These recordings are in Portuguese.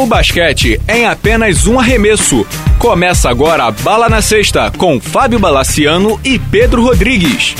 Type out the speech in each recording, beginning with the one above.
O basquete é em apenas um arremesso. Começa agora a Bala na Sexta com Fábio Balaciano e Pedro Rodrigues.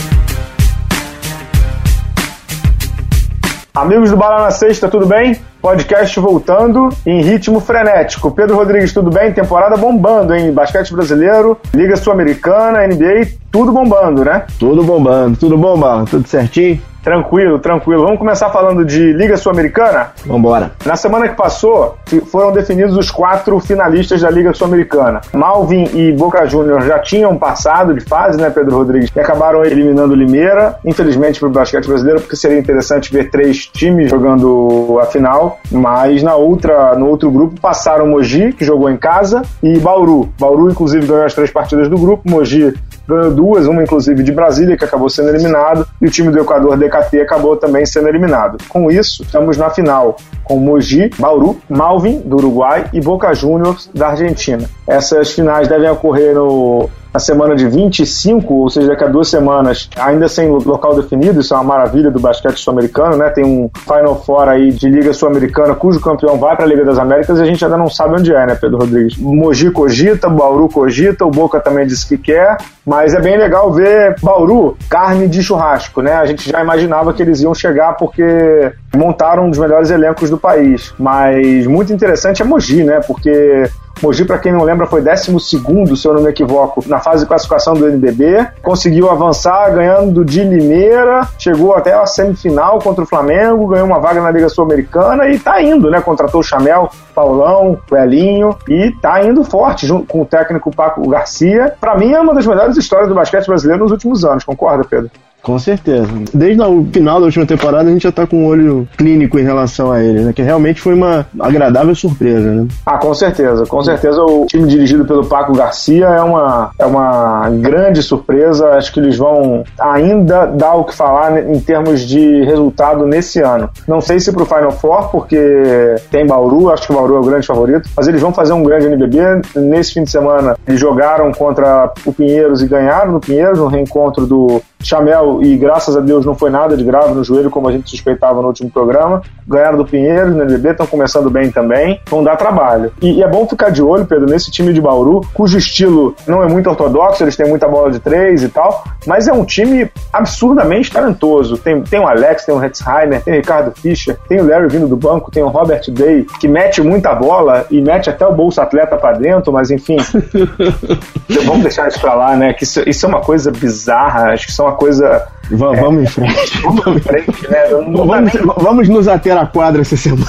Amigos do Bala na Sexta, tudo bem? Podcast voltando em ritmo frenético. Pedro Rodrigues, tudo bem? Temporada bombando, hein? Basquete brasileiro, Liga Sul-Americana, NBA, tudo bombando, né? Tudo bombando, tudo bom, Bala? Tudo certinho? Tranquilo, tranquilo. Vamos começar falando de Liga Sul-Americana? Vambora. Na semana que passou, foram definidos os quatro finalistas da Liga Sul-Americana. Malvin e Boca Juniors já tinham passado de fase, né, Pedro Rodrigues? E acabaram eliminando o Limeira, infelizmente para o basquete brasileiro, porque seria interessante ver três times jogando a final. Mas na outra, no outro grupo passaram Mogi, que jogou em casa, e Bauru. Bauru, inclusive, ganhou as três partidas do grupo. Mogi ganhou duas, uma inclusive de Brasília, que acabou sendo eliminado, e o time do Equador, DKT, acabou também sendo eliminado. Com isso, estamos na final com Mogi, Bauru, Malvin, do Uruguai, e Boca Juniors, da Argentina. Essas finais devem ocorrer no na semana de 25, ou seja, daqui a duas semanas, ainda sem local definido, isso é uma maravilha do basquete sul-americano, né? Tem um Final Four aí de Liga Sul-Americana, cujo campeão vai para a Liga das Américas e a gente ainda não sabe onde é, né, Pedro Rodrigues? Mogi cogita, Bauru cogita, o Boca também disse que quer, mas é bem legal ver Bauru, carne de churrasco, né? A gente já imaginava que eles iam chegar porque montaram um dos melhores elencos do país, mas muito interessante é Mogi, né? Porque Mogi, para quem não lembra, foi 12, se eu não me equivoco, na fase de classificação do NBB. Conseguiu avançar ganhando de Limeira, chegou até a semifinal contra o Flamengo, ganhou uma vaga na Liga Sul-Americana e tá indo, né? Contratou o Chamel, Paulão, o Elinho e tá indo forte junto com o técnico Paco Garcia. Para mim é uma das melhores histórias do basquete brasileiro nos últimos anos, concorda, Pedro? Com certeza. Desde o final da última temporada a gente já tá com um olho clínico em relação a ele, né? Que realmente foi uma agradável surpresa, né? Ah, com certeza. Com certeza o time dirigido pelo Paco Garcia é uma, é uma grande surpresa. Acho que eles vão ainda dar o que falar em termos de resultado nesse ano. Não sei se pro Final Four, porque tem Bauru, acho que o Bauru é o grande favorito, mas eles vão fazer um grande NBB. Nesse fim de semana eles jogaram contra o Pinheiros e ganharam no Pinheiros, no reencontro do Chamel, e graças a Deus não foi nada de grave no joelho, como a gente suspeitava no último programa. Ganharam do Pinheiros no NBB, estão começando bem também. Vão dar trabalho. E, e, é bom ficar de olho, Pedro, nesse time de Bauru, cujo estilo não é muito ortodoxo, eles têm muita bola de três e tal, mas é um time absurdamente talentoso. Tem, tem o Alex, tem o Hetzheimer, tem o Ricardo Fischer, tem o Larry vindo do banco, tem o Robert Day, que mete muita bola e mete até o bolso atleta para dentro, mas enfim. vamos deixar isso pra lá, né? Que isso, isso é uma coisa bizarra, acho que são uma coisa. Vamos, é, vamos em frente. Vamos em frente, né? Vamos, nem... vamos nos ater à quadra essa semana.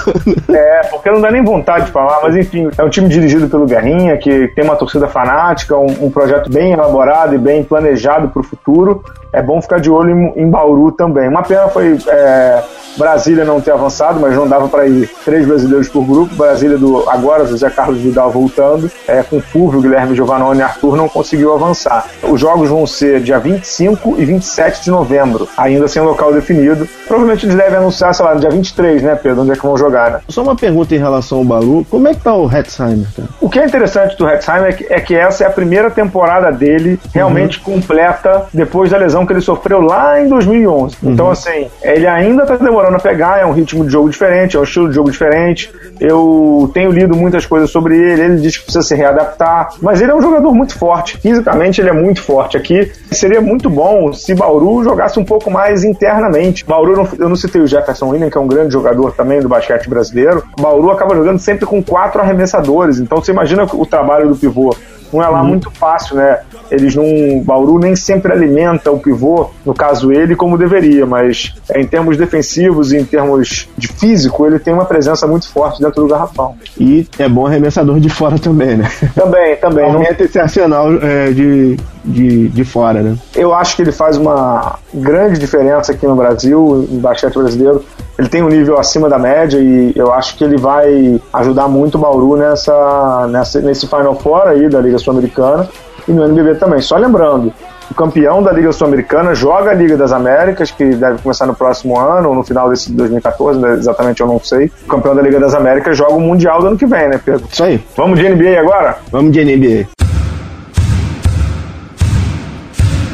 É, porque não dá nem vontade de falar, mas enfim, é um time dirigido pelo Guerrinha, que tem uma torcida fanática, um, um projeto bem elaborado e bem planejado para o futuro. É bom ficar de olho em, em Bauru também. Uma pena foi é, Brasília não ter avançado, mas não dava para ir três brasileiros por grupo. Brasília do agora José Carlos Vidal voltando, é, com Fulvio, Guilherme Giovanoni e Arthur não conseguiu avançar. Os jogos vão ser dia 25 e 27 de novembro, ainda sem local definido. Provavelmente eles devem anunciar, sei lá, no dia 23, né, Pedro, onde é que vão jogar, né? Só uma pergunta em relação ao Balu, como é que tá o Hetzheimer, cara? O que é interessante do Hetzheimer é que, é que essa é a primeira temporada dele realmente uhum. completa depois da lesão que ele sofreu lá em 2011. Uhum. Então, assim, ele ainda tá demorando demorando a pegar, é um ritmo de jogo diferente, é um estilo de jogo diferente. Eu tenho lido muitas coisas sobre ele, ele diz que precisa se readaptar, mas ele é um jogador muito forte, fisicamente ele é muito forte aqui. Seria muito bom se Bauru jogasse um pouco mais internamente. Bauru, eu não citei o Jefferson William, que é um grande jogador também do basquete brasileiro. Bauru acaba jogando sempre com quatro arremessadores, então você imagina o trabalho do pivô não é lá uhum. muito fácil, né? Eles não. Bauru nem sempre alimenta o pivô, no caso ele, como deveria, mas é, em termos defensivos e em termos de físico, ele tem uma presença muito forte dentro do garrafão. E é bom arremessador de fora também, né? Também, também. Aumenta não... esse arsenal é, de, de, de fora, né? Eu acho que ele faz uma grande diferença aqui no Brasil, no basquete brasileiro. Ele tem um nível acima da média e eu acho que ele vai ajudar muito o Bauru nessa, nessa, nesse Final Four aí da Liga Sul-Americana e no NBB também. Só lembrando, o campeão da Liga Sul-Americana joga a Liga das Américas, que deve começar no próximo ano, ou no final desse 2014, né, exatamente eu não sei. O campeão da Liga das Américas joga o Mundial do ano que vem, né, Pedro? Isso aí. Vamos de NBA agora? Vamos de NBA.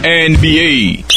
NBA.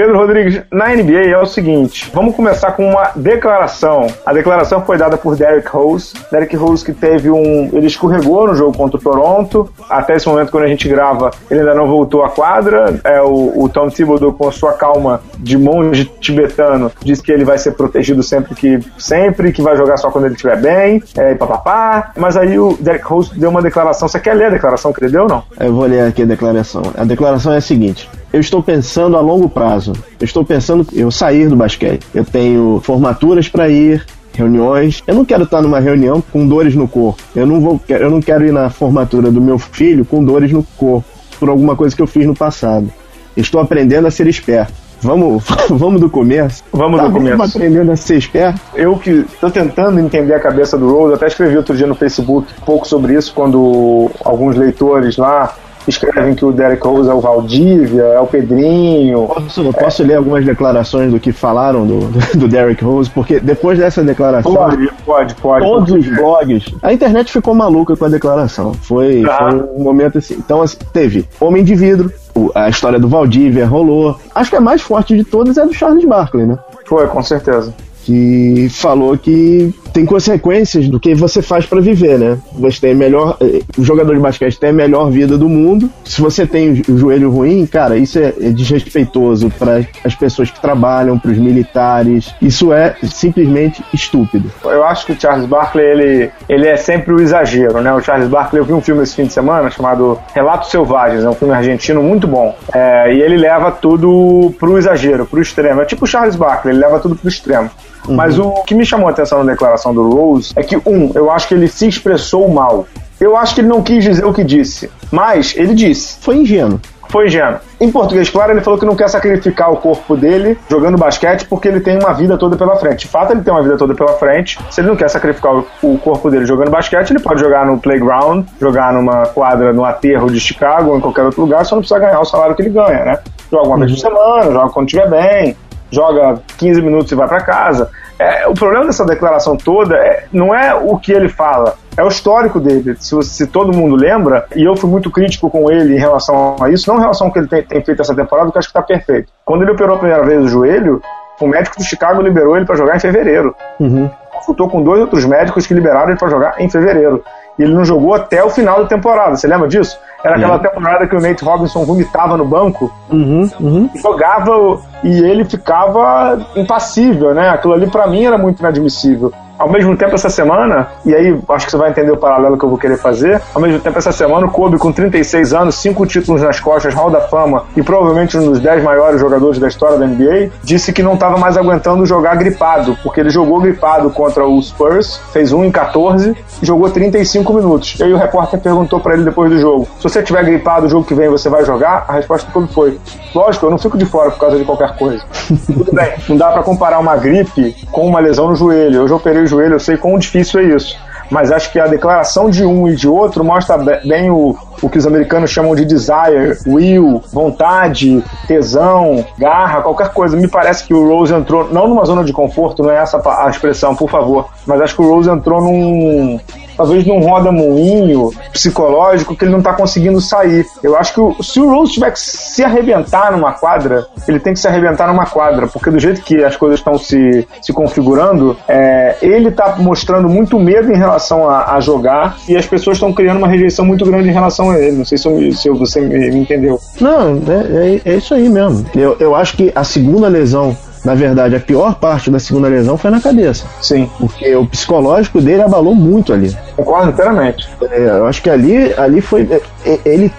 Pedro Rodrigues, na NBA é o seguinte: vamos começar com uma declaração. A declaração foi dada por Derek Rose. Derek Rose que teve um. Ele escorregou no jogo contra o Toronto. Até esse momento, quando a gente grava, ele ainda não voltou à quadra. É, o, o Tom Thibodeau, com sua calma de monge tibetano, diz que ele vai ser protegido sempre que, sempre, que vai jogar só quando ele estiver bem, é, papapá. Mas aí o Derek Rose deu uma declaração. Você quer ler a declaração que ele deu ou não? Eu vou ler aqui a declaração. A declaração é a seguinte: eu estou pensando a longo prazo. Eu estou pensando eu sair do basquete. Eu tenho formaturas para ir, reuniões. Eu não quero estar numa reunião com dores no corpo. Eu não vou, eu não quero ir na formatura do meu filho com dores no corpo por alguma coisa que eu fiz no passado. Estou aprendendo a ser esperto. Vamos, vamos do começo? Vamos tá, do começo. Aprendendo a ser esperto. Eu que estou tentando entender a cabeça do Rose, até escrevi outro dia no Facebook um pouco sobre isso, quando alguns leitores lá escrevem que o Derek Rose é o Valdívia, é o Pedrinho. Posso, posso ler algumas declarações do que falaram do, do Derek Rose? Porque depois dessa declaração. Pode, pode, pode. Todos os blogs. A internet ficou maluca com a declaração. Foi, ah. foi um momento assim. Então, assim, teve Homem de Vidro, a história do Valdívia rolou. Acho que a mais forte de todas é a do Charles Barkley, né? Foi, com certeza que falou que tem consequências do que você faz para viver, né? Você tem melhor, eh, o jogador de basquete tem a melhor vida do mundo. Se você tem o joelho ruim, cara, isso é, é desrespeitoso para as pessoas que trabalham, para os militares. Isso é simplesmente estúpido. Eu acho que o Charles Barkley ele, ele é sempre o exagero, né? O Charles Barkley, eu vi um filme esse fim de semana chamado Relatos Selvagens, é um filme argentino muito bom. É, e ele leva tudo pro exagero, pro extremo. É tipo o Charles Barkley, ele leva tudo pro extremo. Uhum. Mas o que me chamou a atenção na declaração do Rose é que, um, eu acho que ele se expressou mal. Eu acho que ele não quis dizer o que disse, mas ele disse. Foi ingênuo foi ingênuo. Em português, claro, ele falou que não quer sacrificar o corpo dele jogando basquete porque ele tem uma vida toda pela frente. De fato, ele tem uma vida toda pela frente. Se ele não quer sacrificar o corpo dele jogando basquete, ele pode jogar no playground, jogar numa quadra no aterro de Chicago ou em qualquer outro lugar, só não precisa ganhar o salário que ele ganha, né? Joga uma uhum. vez por semana, joga quando estiver bem, joga 15 minutos e vai para casa. É, o problema dessa declaração toda é, não é o que ele fala, é o histórico dele. Se, se, todo mundo lembra, e eu fui muito crítico com ele em relação a isso, não em relação ao que ele tem, tem feito essa temporada, que eu acho que está perfeito. Quando ele operou a primeira vez o joelho, o médico do Chicago liberou ele para jogar em fevereiro. Uhum. Consultou com dois outros médicos que liberaram ele para jogar em fevereiro. E ele não jogou até o final da temporada. Você lembra disso? Era aquela uhum. temporada que o Nate Robinson vomitava no banco, uhum, uhum. jogava e ele ficava impassível, né? Aquilo ali para mim era muito inadmissível. Ao mesmo tempo, essa semana, e aí acho que você vai entender o paralelo que eu vou querer fazer. Ao mesmo tempo, essa semana, o Kobe, com 36 anos, 5 títulos nas costas, Hall da Fama e provavelmente um dos 10 maiores jogadores da história da NBA, disse que não estava mais aguentando jogar gripado, porque ele jogou gripado contra o Spurs, fez 1 em 14 e jogou 35 minutos. E aí o repórter perguntou para ele depois do jogo: se você tiver gripado o jogo que vem, você vai jogar? A resposta do Kobe foi: lógico, eu não fico de fora por causa de qualquer coisa. Tudo bem, não dá para comparar uma gripe com uma lesão no joelho. Eu já operei o joelho, eu sei quão difícil é isso. Mas acho que a declaração de um e de outro mostra bem o, o que os americanos chamam de desire, will, vontade, tesão, garra, qualquer coisa. Me parece que o Rose entrou, não numa zona de conforto, não é essa a expressão, por favor, mas acho que o Rose entrou num, talvez num roda-moinho psicológico que ele não está conseguindo sair. Eu acho que o, se o Rose tiver que se arrebentar numa quadra, ele tem que se arrebentar numa quadra, porque do jeito que as coisas estão se, se configurando, é, ele está mostrando muito medo em relação a, a jogar e as pessoas estão criando uma rejeição muito grande em relação a ele. Não sei se, eu, se você me, me entendeu. Não, é, é, é isso aí mesmo. Eu, eu acho que a segunda lesão na verdade, a pior parte da segunda lesão foi na cabeça. Sim. Porque o psicológico dele abalou muito ali. Concordo inteiramente. É, eu acho que ali, ali foi. É, é, ele,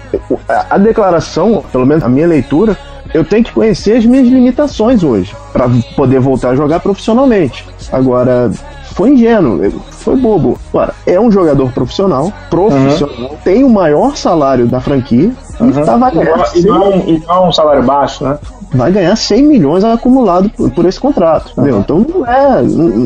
a declaração, pelo menos a minha leitura, eu tenho que conhecer as minhas limitações hoje para poder voltar a jogar profissionalmente. Agora, foi ingênuo, foi bobo. Agora, é um jogador profissional, profissional, uhum. tem o maior salário da franquia uhum. e tá valendo. E não, e não um salário baixo, né? Vai ganhar 100 milhões acumulado por, por esse contrato, entendeu? Então não é,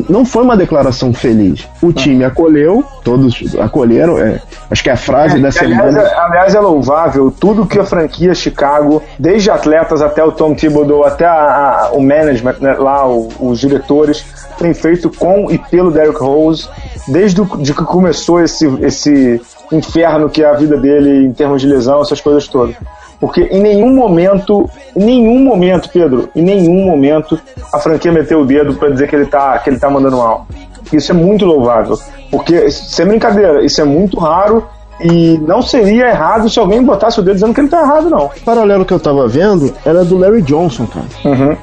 não foi uma declaração feliz. O time acolheu, todos acolheram, é, acho que é a frase é, da aliás, semana. É, aliás, é louvável tudo que a franquia Chicago, desde atletas até o Tom Thibodeau, até a, a, o management, né, lá, o, os diretores, tem feito com e pelo Derrick Rose, desde de que começou esse, esse inferno que é a vida dele em termos de lesão, essas coisas todas. Porque em nenhum momento, em nenhum momento, Pedro, em nenhum momento a franquia meteu o dedo para dizer que ele tá, que ele tá mandando mal. Isso é muito louvável. Porque, sem brincadeira, isso é muito raro e não seria errado se alguém botasse o dedo dizendo que ele tá errado, não. O paralelo que eu tava vendo era do Larry Johnson, cara. Uhum.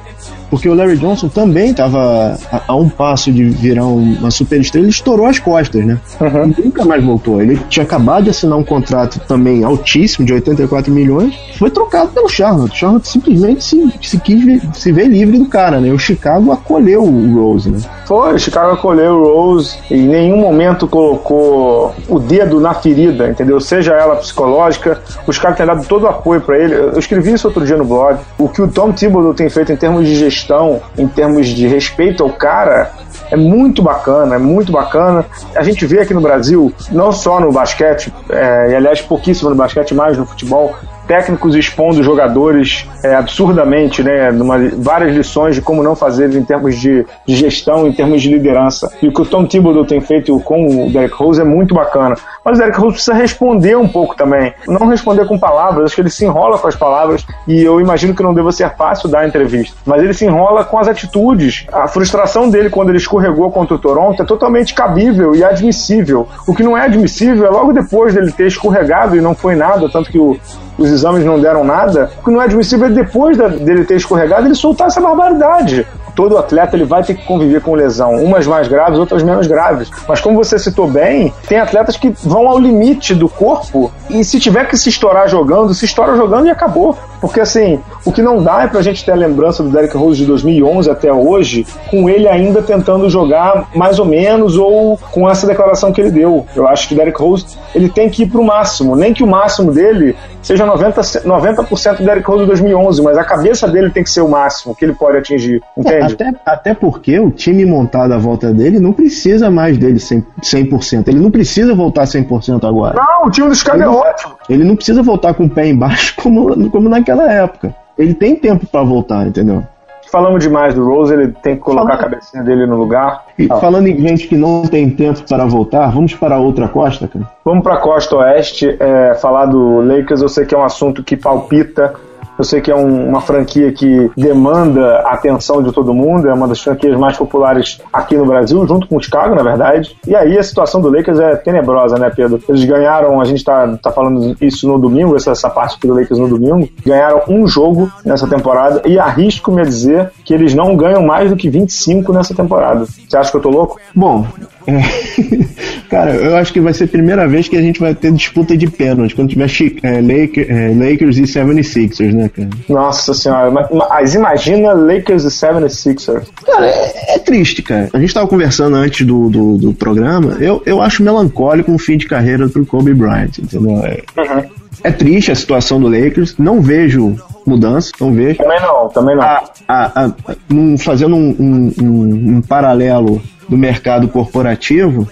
Porque o Larry Johnson também estava a, a, um passo de virar uma superestrela, ele estourou as costas, né? Uhum. Nunca mais voltou. Ele tinha acabado de assinar um contrato também altíssimo, de 84 milhões, foi trocado pelo Charlotte. O Charlotte simplesmente se, se quis ver, se ver livre do cara, né? O Chicago acolheu o Rose, né? Foi, o Chicago acolheu o Rose e em nenhum momento colocou o dedo na ferida, entendeu? Seja ela psicológica, os caras têm dado todo o apoio para ele. Eu escrevi isso outro dia no blog. O que o Tom Thibodeau tem feito em termos de gestão questão, em termos de respeito ao cara, é muito bacana, é muito bacana. A gente vê aqui no Brasil, não só no basquete, é, e aliás pouquíssimo no basquete, mais no futebol, técnicos expondo jogadores é, absurdamente, né, numa, várias lições de como não fazer em termos de, de, gestão, em termos de liderança. E o que o Tom Thibodeau tem feito com o Derek Rose é muito bacana. Mas o Derek Rose precisa responder um pouco também. Não responder com palavras, acho que ele se enrola com as palavras e eu imagino que não deva ser fácil dar a entrevista. Mas ele se enrola com as atitudes. A frustração dele quando ele escorregou contra o Toronto é totalmente cabível e admissível. O que não é admissível é logo depois dele ter escorregado e não foi nada, tanto que o, os exames não deram nada, o que não é admissível é depois da, dele ter escorregado ele soltar essa barbaridade todo atleta ele vai ter que conviver com lesão, umas mais graves, outras menos graves. Mas como você citou bem, tem atletas que vão ao limite do corpo e se tiver que se estourar jogando, se estoura jogando e acabou. Porque assim, o que não dá é pra gente ter a lembrança do Derrick Rose de 2011 até hoje, com ele ainda tentando jogar mais ou menos ou com essa declaração que ele deu. Eu acho que o Derrick Rose ele tem que ir pro máximo, nem que o máximo dele seja 90%, 90 do Derrick Rose de 2011, mas a cabeça dele tem que ser o máximo que ele pode atingir, entende? Até, até porque o time montado à volta dele não precisa mais dele 100%. 100%. Ele não precisa voltar 100% agora. Não, o time dos caras é ótimo. Ele não precisa voltar com o pé embaixo como, como naquela época. Ele tem tempo para voltar, entendeu? Falamos demais do Rose, ele tem que colocar falando... a cabecinha dele no lugar. E ah. falando em gente que não tem tempo para voltar, vamos para outra costa, cara? Vamos para a costa oeste, é, falar do Lakers. Eu sei que é um assunto que palpita eu sei que é um, uma franquia que demanda a atenção de todo mundo, é uma das franquias mais populares aqui no Brasil, junto com o Chicago, na verdade. E aí a situação do Lakers é tenebrosa, né, Pedro? Eles ganharam, a gente tá, tá falando isso no domingo, essa, essa parte aqui do Lakers no domingo, ganharam um jogo nessa temporada e arrisco-me a dizer que eles não ganham mais do que 25 nessa temporada. Você acha que eu tô louco? Bom, é. Cara, eu acho que vai ser a primeira vez que a gente vai ter disputa de pênalti quando tiver é, Lakers, é, Lakers e 76ers, né, cara? Nossa senhora, mas imagina Lakers e 76ers. Cara, é, é, triste, cara. A gente tava conversando antes do, do, do, programa, eu, eu acho melancólico um fim de carreira pro Kobe Bryant, entendeu? É, uhum. é triste a situação do Lakers, não vejo mudança, não vejo. Também não, também não. A, a, a, um, fazendo um, um, um, um paralelo do mercado corporativo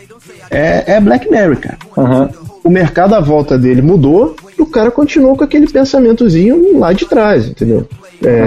é, é Black Mary, cara. Uhum. O mercado à volta dele mudou e o cara continuou com aquele pensamentozinho lá de trás, entendeu? É,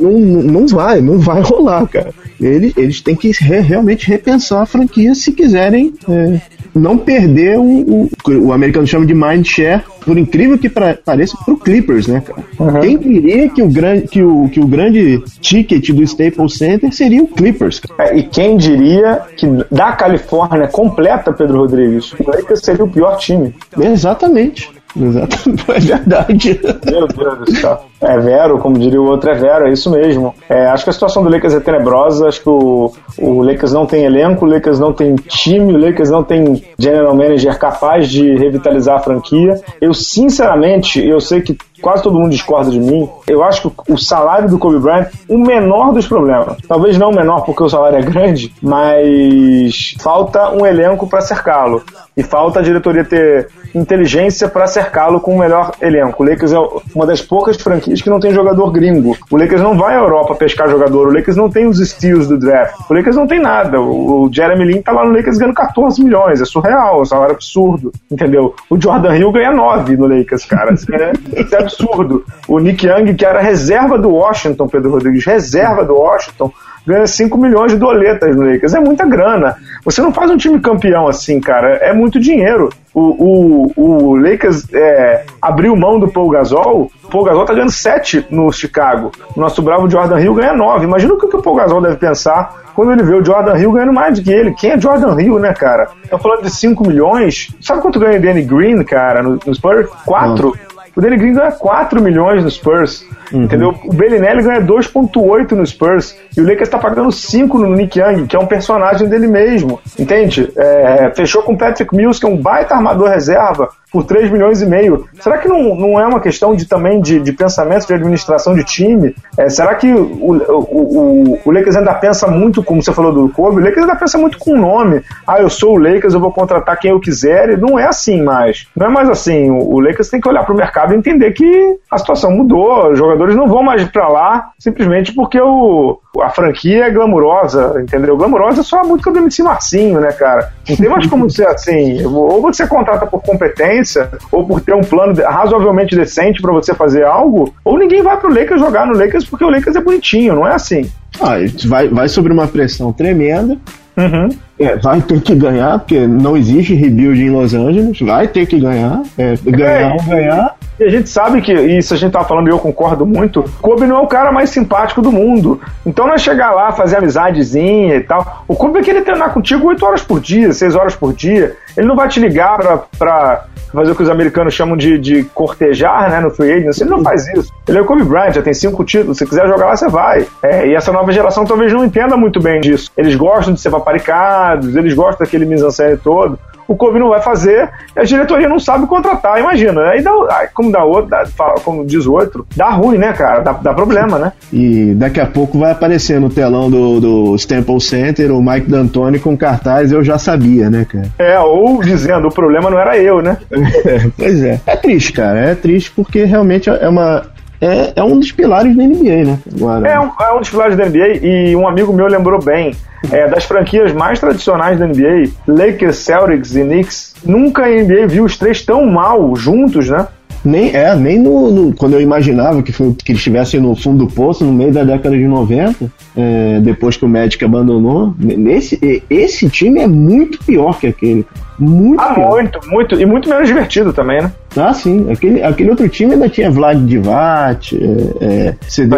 uhum. não, não vai, não vai rolar, cara. Eles, eles têm que re, realmente repensar a franquia se quiserem é, não perder o, o, o americano chama de mind share, por incrível que pra, pareça, pro Clippers, né, cara? Uhum. Quem diria que o, grande, que, o, que o grande ticket do Staples Center seria o Clippers? É, e quem diria que da Califórnia completa, Pedro Rodrigues, o Lakers seria o pior time. Exatamente. Exatamente, é verdade. Meu Deus do céu. É Vero, como diria o outro, é Vero, é isso mesmo. É, acho que a situação do Lakers é tenebrosa, acho que o, o Lakers não tem elenco, o Lakers não tem time, o Lakers não tem general manager capaz de revitalizar a franquia. Eu, sinceramente, eu sei que quase todo mundo discorda de mim, eu acho que o salário do Kobe Bryant, o menor dos problemas. Talvez não o menor porque o salário é grande, mas falta um elenco para cercá-lo. E falta a diretoria ter inteligência para cercá-lo com o melhor elenco. O Lakers é uma das poucas franquias que não tem jogador gringo. O Lakers não vai à Europa pescar jogador. O Lakers não tem os steals do draft. O Lakers não tem nada. O Jeremy Lin tá lá no Lakers ganhando 14 milhões. É surreal, é um salário absurdo. Entendeu? O Jordan Hill ganha 9 no Lakers, cara. Isso é, isso é absurdo. O Nick Young, que era reserva do Washington, Pedro Rodrigues, reserva do Washington, ganha 5 milhões de doletas no Lakers. É muita grana. Você não faz um time campeão assim, cara. É muito dinheiro. O, o, o Lakers é, abriu mão do Paul Gasol Paul Gasol tá ganhando 7 no Chicago. O nosso bravo Jordan Hill ganha 9. Imagina o que o Paul Gasol deve pensar quando ele vê o Jordan Hill ganhando mais do que ele. Quem é Jordan Hill, né, cara? Tá falando de 5 milhões. Sabe quanto ganha o Danny Green, cara, no, no Spurs? 4. O Danny Green ganha 4 milhões no Spurs. Uhum. Entendeu? O Bellinelli ganha 2.8 no Spurs e o Lakers está pagando 5 no Nick Young, que é um personagem dele mesmo. Entende? É, fechou com o Patrick Mills, que é um baita armador reserva, por 3 milhões e meio. Será que não, não é uma questão de também de, de pensamento de administração de time? É, será que o, o, o, o, Lakers ainda pensa muito, como você falou do Kobe, o Lakers ainda pensa muito com o nome. Ah, eu sou o Lakers, eu vou contratar quem eu quiser. E não é assim mais. Não é mais assim. O, o Lakers tem que olhar para o mercado e entender que a situação mudou. Os jogadores não vão mais para lá simplesmente porque o, a franquia é glamurosa, entendeu? Glamurosa é só a música do MC Marcinho, né, cara? Não tem mais como ser assim. Ou você contrata por competência, ou por ter um plano razoavelmente decente para você fazer algo, ou ninguém vai pro Lakers jogar no Lakers porque o Lakers é bonitinho, não é assim. Ah, vai, vai sobre uma pressão tremenda. Uhum. É, vai ter que ganhar, porque não existe rebuild em Los Angeles. Vai ter que ganhar. É, ganhar ou ganhar. E a gente sabe que, isso a gente tá falando e eu concordo muito, Kobe não é o cara mais simpático do mundo. Então não é chegar lá, fazer amizadezinha e tal. O Kobe é querer treinar contigo 8 horas por dia, 6 horas por dia. Ele não vai te ligar pra, pra fazer o que os americanos chamam de, de cortejar, né, no free agency. Ele não faz isso. Ele é o Kobe Bryant, já tem cinco títulos. Se quiser jogar lá, você vai. É, e essa nova geração talvez não entenda muito bem disso. Eles gostam de ser paparicados, eles gostam daquele mise-en-scène todo o Kobe não vai fazer, a diretoria não sabe contratar, imagina. Aí dá, como dá outro, dá, como diz o outro, dá ruim, né, cara? Dá, dá, problema, né? E daqui a pouco vai aparecer no telão do, do Staples Center o Mike D'Antoni com cartaz, eu já sabia, né, cara? É, ou dizendo, o problema não era eu, né? pois é. É triste, cara. É triste porque realmente é uma, é, é um dos pilares da NBA, né? Agora. É, um, é um dos pilares da NBA e um amigo meu lembrou bem. É, das franquias mais tradicionais da NBA, Lakers, Celtics e Knicks, nunca a NBA viu os três tão mal juntos, né? Nem, é, nem no, no, quando eu imaginava que, foi, que eles estivessem no fundo do poço, no meio da década de 90, é, depois que o Magic abandonou. Nesse, esse time é muito pior que aquele. Muito ah, pior. muito, muito. E muito menos divertido também, né? Ah, sim. Aquele, aquele outro time ainda tinha Vlad Divat, é, é, CD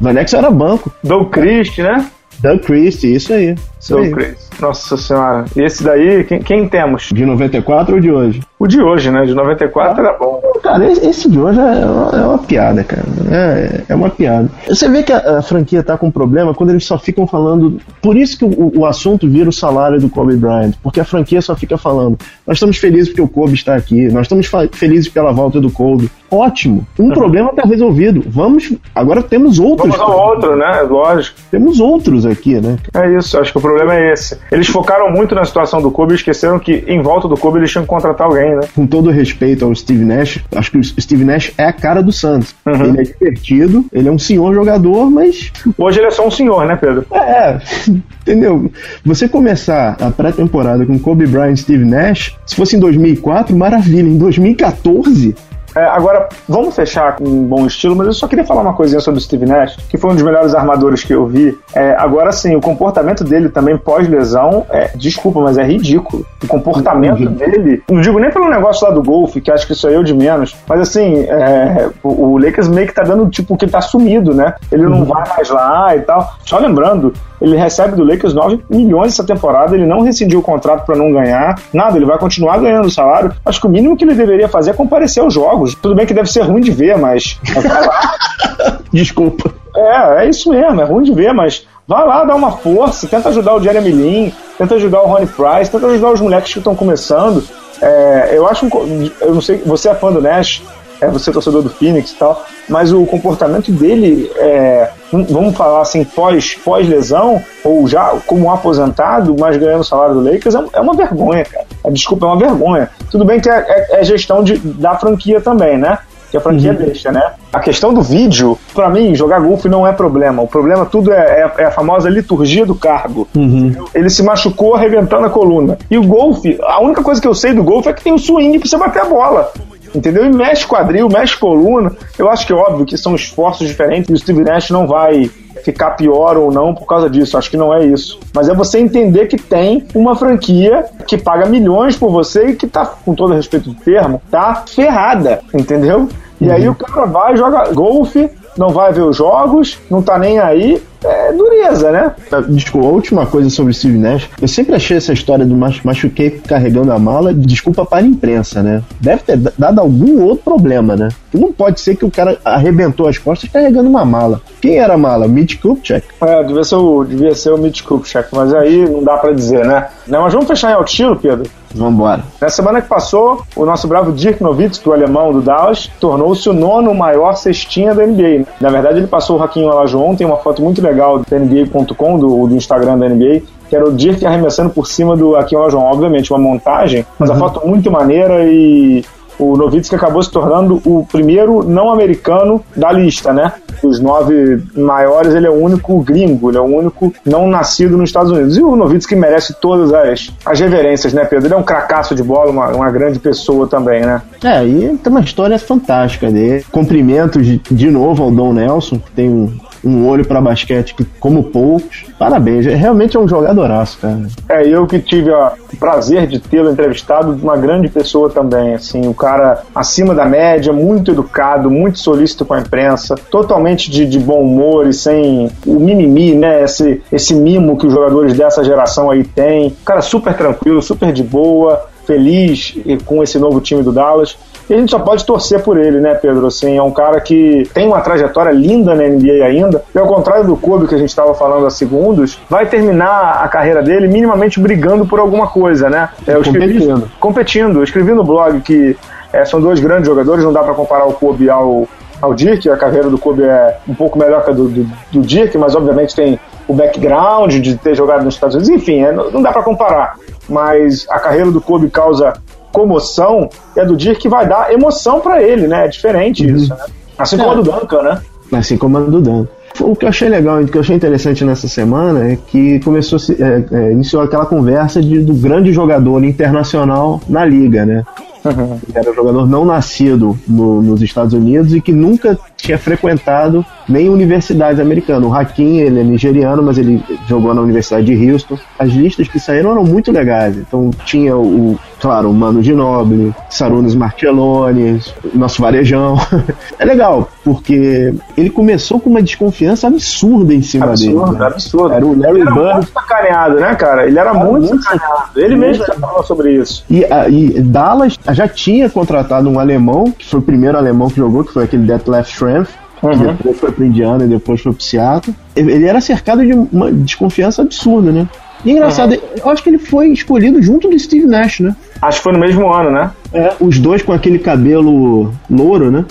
Vanex era banco. Doug Christ, né? Doug Christ, isso aí. Isso Doug Christ. Nossa senhora. E esse daí, quem, quem, temos? De 94 ou de hoje? O de hoje, né? De 94 ah, era bom. Cara, esse de hoje é uma, é uma piada, cara. É, é, uma piada. Você vê que a, a, franquia tá com problema quando eles só ficam falando. Por isso que o, o assunto vira o salário do Kobe Bryant. Porque a franquia só fica falando. Nós estamos felizes porque o Kobe está aqui. Nós estamos felizes pela volta do Kobe. Ótimo. Um uhum. problema está resolvido. Vamos. Agora temos outros. Vamos outro, né? Lógico. Temos outros aqui, né? É isso. Acho que o problema é esse. Eles focaram muito na situação do Kobe e esqueceram que em volta do Kobe eles tinham que contratar alguém, né? Com todo respeito ao Steve Nash, acho que o Steve Nash é a cara do Santos. Uhum. Ele é divertido, ele é um senhor jogador, mas. Hoje ele é só um senhor, né, Pedro? É, entendeu? Você começar a pré-temporada com Kobe Bryant e Steve Nash, se fosse em 2004, maravilha. Em 2014, é, agora, vamos fechar com um bom estilo, mas eu só queria falar uma coisinha sobre o Steve Nash, que foi um dos melhores armadores que eu vi. É, agora sim, o comportamento dele também pós-lesão, é, desculpa, mas é ridículo. O comportamento uhum. dele, não digo nem pelo negócio lá do golfe, que acho que isso é eu de menos, mas assim, é, o, o, Lakers meio que tá dando tipo que ele tá sumido, né? Ele não uhum. vai mais lá e tal. Só lembrando, ele recebe do Lakers 9 milhões essa temporada, ele não rescindiu o contrato para não ganhar, nada, ele vai continuar ganhando o salário. Acho que o mínimo que ele deveria fazer é comparecer aos jogos. Tudo bem que deve ser ruim de ver, mas. Desculpa. É, é isso mesmo, é ruim de ver, mas vai lá, dá uma força, tenta ajudar o Jeremy Lin, tenta ajudar o Ronnie Price, tenta ajudar os moleques que estão começando. É, eu acho, eu não sei, você é fã do Nash, é, você é torcedor do Phoenix e tal, mas o comportamento dele, é, vamos falar assim, pós, pós-lesão, ou já como aposentado, mas ganhando o salário do Lakers, é, é uma vergonha, cara. É, desculpa, é uma vergonha. Tudo bem que é, é, é gestão de, da franquia também, né? que a franquia uhum. deixa, né? A questão do vídeo, para mim, jogar golfe não é problema. O problema tudo é, é, é a famosa liturgia do cargo. Uhum. Ele se machucou arrebentando a coluna. E o golfe, a única coisa que eu sei do golfe é que tem o swing pra você bater a bola entendeu? E mexe quadril, mexe coluna. Eu acho que é óbvio que são esforços diferentes e o Steve Nash não vai ficar pior ou não por causa disso. Acho que não é isso. Mas é você entender que tem uma franquia que paga milhões por você e que tá, com todo respeito do termo, tá ferrada, entendeu? E uhum. aí o cara vai, joga golfe, não vai ver os jogos, não tá nem aí. É dureza, né? Desculpa, a última coisa sobre o Steve Nash. Eu sempre achei essa história do machuquei carregando a mala, desculpa para a imprensa, né? Deve ter dado algum outro problema, né? Não pode ser que o cara arrebentou as costas carregando uma mala. Quem era a mala? Mitch Kupchak? É, devia ser o, devia ser o Mitch Kupchak, mas aí não dá para dizer, né? Não, mas vamos fechar em alto estilo, Pedro? Vambora. Na semana que passou, o nosso bravo Dirk Nowitzki, o alemão do Dallas, tornou-se o nono maior cestinha da NBA. Na verdade, ele passou o Raquinho Alajo ontem, uma foto muito legal do NBA.com, do, do Instagram da NBA, que era o Dirk arremessando por cima do Raquinho Olajuwon. Obviamente, uma montagem, mas uhum. a foto muito maneira e o Nowitzki acabou se tornando o primeiro não americano da lista, né? Dos nove maiores, ele é o único gringo, ele é o único não nascido nos Estados Unidos. E o Nowitzki merece todas as, as reverências, né, Pedro? Ele é um cracaço de bola, uma, uma grande pessoa também, né? É, e tem uma história fantástica dele. Cumprimentos de, de novo ao Dom Nelson, que tem um um olho para basquete como poucos. Parabéns, realmente é um jogadoraço, cara. É, eu que tive o prazer de tê-lo entrevistado, uma grande pessoa também, assim, o cara acima da média, muito educado, muito solícito com a imprensa, totalmente de, de bom humor e sem o mimimi, né, esse, esse mimo que os jogadores dessa geração aí têm. Cara super tranquilo, super de boa, feliz com esse novo time do Dallas. E a gente só pode torcer por ele, né, Pedro? Assim, é um cara que tem uma trajetória linda na NBA ainda. E ao contrário do Kobe que a gente estava falando há segundos, vai terminar a carreira dele minimamente brigando por alguma coisa, né? É, eu escrevi, competindo. competindo. Eu escrevi no blog que é, são dois grandes jogadores, não dá para comparar o Kobe ao, ao Dirk. A carreira do Kobe é um pouco melhor que a do, do, do Dirk, mas obviamente tem o background de ter jogado nos Estados Unidos. Enfim, é, não dá para comparar. Mas a carreira do Kobe causa comoção é do Dirk que vai dar emoção para ele, né? É diferente uhum. isso, né? Assim como é. a do Duncan, né? Assim como a do Duncan. O que eu achei legal, o que eu achei interessante nessa semana é que começou, é, é, iniciou aquela conversa de, do grande jogador internacional na liga, né? Uhum. Era um jogador não nascido no, nos Estados Unidos e que nunca tinha frequentado nem universidades americanas. O Hakim, ele é nigeriano, mas ele jogou na Universidade de Houston. As listas que saíram eram muito legais. Então tinha o, claro, o Mano Ginóbili, Sarunas Marcellones, nosso varejão. é legal, porque ele começou com uma desconfiança absurda em cima absurdo, dele. Né? Absurdo, Era o Larry ele Bird. Era muito sacaneado, né, cara? Ele era, era muito, muito sacaneado. Ele mesmo já falou sobre isso. E, e Dallas já tinha contratado um alemão, que foi o primeiro alemão que jogou, que foi aquele Detlef Schrempf, Uhum. Que depois foi pro Indiana e depois foi pro Seattle. Ele era cercado de uma desconfiança absurda, né? E é engraçado, uhum. eu acho que ele foi escolhido junto do Steve Nash, né? Acho que foi no mesmo ano, né? É, os dois com aquele cabelo louro, né?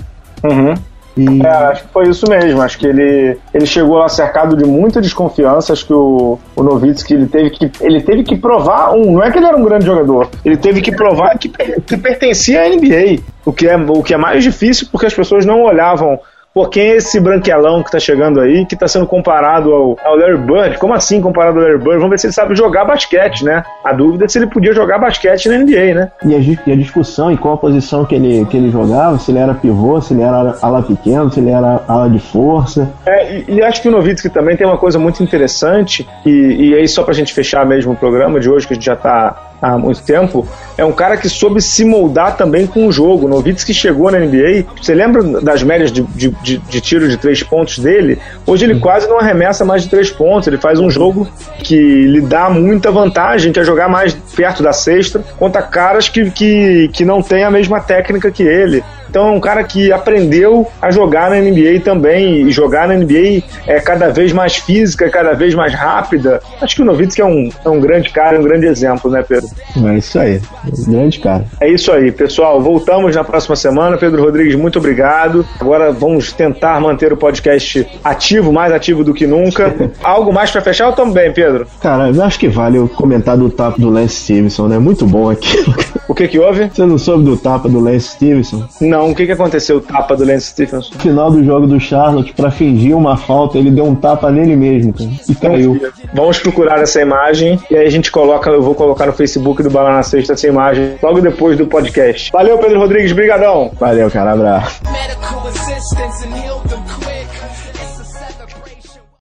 Uhum. E... É, acho que foi isso mesmo. Acho que ele, ele chegou lá cercado de muita desconfiança. Acho que o, o Novitsky ele teve que, ele teve que provar um. Não é que ele era um grande jogador, ele teve que provar que, que pertencia à NBA. O que, é, o que é mais difícil porque as pessoas não olhavam Pô, quem é esse branquelão que tá chegando aí, que tá sendo comparado ao, ao Larry Bird? Como assim comparado ao Larry Bird? Vamos ver se ele sabe jogar basquete, né? A dúvida é se ele podia jogar basquete na NBA, né? E a, e a discussão em qual a posição que ele, que ele jogava, se ele era pivô, se ele era ala pequeno, se ele era ala de força. É, e, e acho que o Novitsky também tem uma coisa muito interessante, e, e aí só pra gente fechar mesmo o programa de hoje, que a gente já tá há muito tempo, é um cara que soube se moldar também com o jogo. O Novitsky chegou na NBA, você lembra das médias de, de, de, de tiro de três pontos dele? Hoje ele quase não arremessa mais de três pontos, ele faz um jogo que lhe dá muita vantagem, que é jogar mais perto da cesta, contra caras que, que, que não têm a mesma técnica que ele. Então é um cara que aprendeu a jogar na NBA também, e jogar na NBA é cada vez mais física, cada vez mais rápida. Acho que o Novitsky é um, é um grande cara, um grande exemplo, né, Pedro? É isso aí, é grande cara. É isso aí, pessoal. Voltamos na próxima semana. Pedro Rodrigues, muito obrigado. Agora vamos tentar manter o podcast ativo, mais ativo do que nunca. Algo mais para fechar ou também, Pedro? Cara, eu acho que vale eu comentar do tapa do Lance Stevenson, né? Muito bom aquilo. O que que houve? Você não soube do tapa do Lance Stevenson? Não. Não, o que, que aconteceu? O tapa do Lance Stephenson? No final do jogo do Charlotte, para fingir uma falta, ele deu um tapa nele mesmo, cara, e caiu. Vamos procurar essa imagem e aí a gente coloca, eu vou colocar no Facebook do Bala na Sexta essa imagem logo depois do podcast. Valeu, Pedro Rodrigues, brigadão. Valeu, cara, abraço.